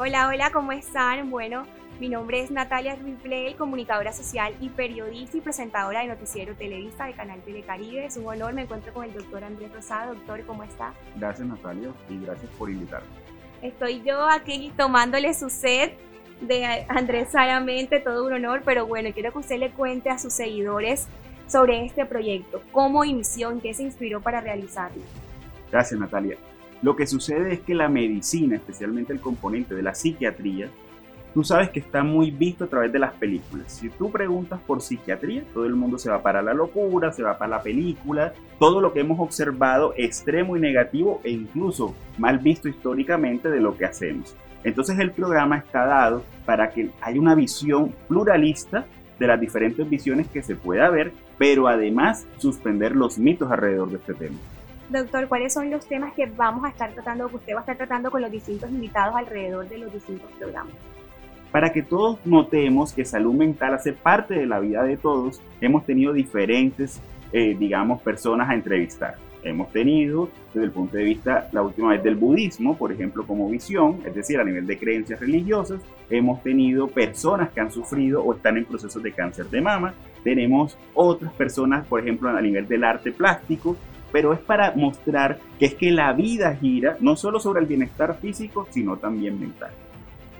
Hola, hola, ¿cómo están? Bueno, mi nombre es Natalia Ripley, comunicadora social y periodista y presentadora de Noticiero Televisa de Canal Telecaribe. Es un honor, me encuentro con el doctor Andrés Rosado. Doctor, ¿cómo está? Gracias Natalia y gracias por invitarme. Estoy yo aquí tomándole su set de Andrés Saramente, todo un honor, pero bueno, quiero que usted le cuente a sus seguidores sobre este proyecto, cómo inició, en qué se inspiró para realizarlo. Gracias Natalia. Lo que sucede es que la medicina, especialmente el componente de la psiquiatría, tú sabes que está muy visto a través de las películas. Si tú preguntas por psiquiatría, todo el mundo se va para la locura, se va para la película, todo lo que hemos observado extremo y negativo e incluso mal visto históricamente de lo que hacemos. Entonces el programa está dado para que haya una visión pluralista de las diferentes visiones que se pueda ver, pero además suspender los mitos alrededor de este tema. Doctor, ¿cuáles son los temas que vamos a estar tratando, que usted va a estar tratando con los distintos invitados alrededor de los distintos programas? Para que todos notemos que salud mental hace parte de la vida de todos, hemos tenido diferentes, eh, digamos, personas a entrevistar. Hemos tenido, desde el punto de vista, la última vez del budismo, por ejemplo, como visión, es decir, a nivel de creencias religiosas. Hemos tenido personas que han sufrido o están en procesos de cáncer de mama. Tenemos otras personas, por ejemplo, a nivel del arte plástico, pero es para mostrar que es que la vida gira no solo sobre el bienestar físico, sino también mental.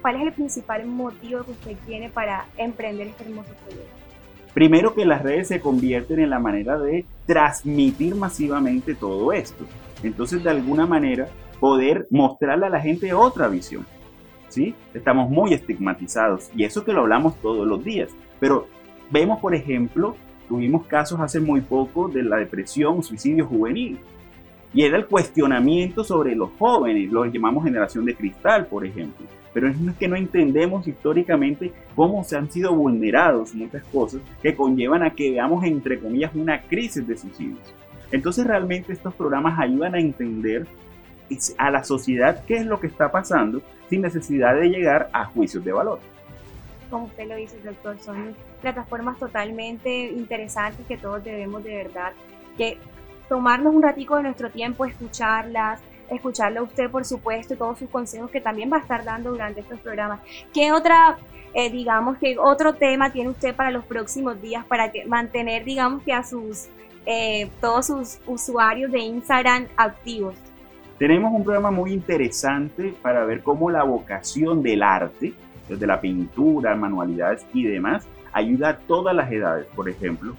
¿Cuál es el principal motivo que usted tiene para emprender este hermoso proyecto? Primero que las redes se convierten en la manera de transmitir masivamente todo esto. Entonces, de alguna manera, poder mostrarle a la gente otra visión. ¿Sí? Estamos muy estigmatizados y eso que lo hablamos todos los días. Pero vemos, por ejemplo, Tuvimos casos hace muy poco de la depresión, suicidio juvenil. Y era el cuestionamiento sobre los jóvenes, lo llamamos generación de cristal, por ejemplo. Pero es que no entendemos históricamente cómo se han sido vulnerados muchas cosas que conllevan a que veamos, entre comillas, una crisis de suicidios. Entonces realmente estos programas ayudan a entender a la sociedad qué es lo que está pasando sin necesidad de llegar a juicios de valor como usted lo dice, doctor, son plataformas totalmente interesantes que todos debemos de verdad que tomarnos un ratico de nuestro tiempo, escucharlas, escucharlo a usted, por supuesto, y todos sus consejos que también va a estar dando durante estos programas. ¿Qué otra, eh, digamos, que otro tema tiene usted para los próximos días para que mantener, digamos, que a sus, eh, todos sus usuarios de Instagram activos? Tenemos un programa muy interesante para ver cómo la vocación del arte, desde la pintura, manualidades y demás, ayuda a todas las edades, por ejemplo.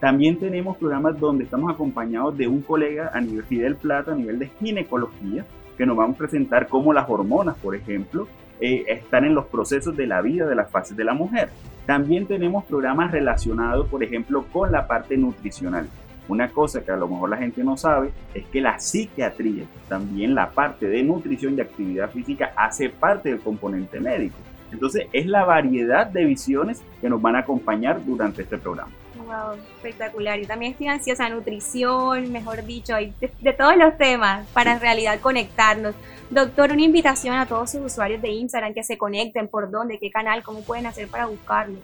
También tenemos programas donde estamos acompañados de un colega a nivel Fidel Plata, a nivel de ginecología, que nos vamos a presentar cómo las hormonas, por ejemplo, eh, están en los procesos de la vida de las fases de la mujer. También tenemos programas relacionados, por ejemplo, con la parte nutricional. Una cosa que a lo mejor la gente no sabe es que la psiquiatría, también la parte de nutrición y actividad física, hace parte del componente médico. Entonces es la variedad de visiones que nos van a acompañar durante este programa. Wow, espectacular. Y también estoy ansiosa, nutrición, mejor dicho, de, de, todos los temas para en realidad conectarnos. Doctor, una invitación a todos sus usuarios de Instagram que se conecten, por dónde, qué canal, cómo pueden hacer para buscarlo.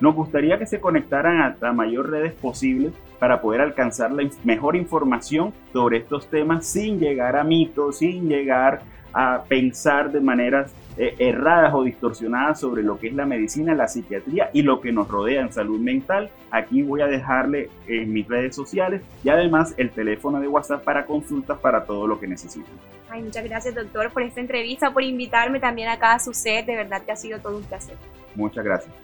Nos gustaría que se conectaran a la mayor redes posible para poder alcanzar la mejor información sobre estos temas sin llegar a mitos, sin llegar a pensar de maneras eh, erradas o distorsionadas sobre lo que es la medicina, la psiquiatría y lo que nos rodea en salud mental. Aquí voy a dejarle en mis redes sociales y además el teléfono de WhatsApp para consultas para todo lo que necesiten. Ay, muchas gracias doctor por esta entrevista, por invitarme también acá a su set, de verdad que ha sido todo un placer. Muchas gracias.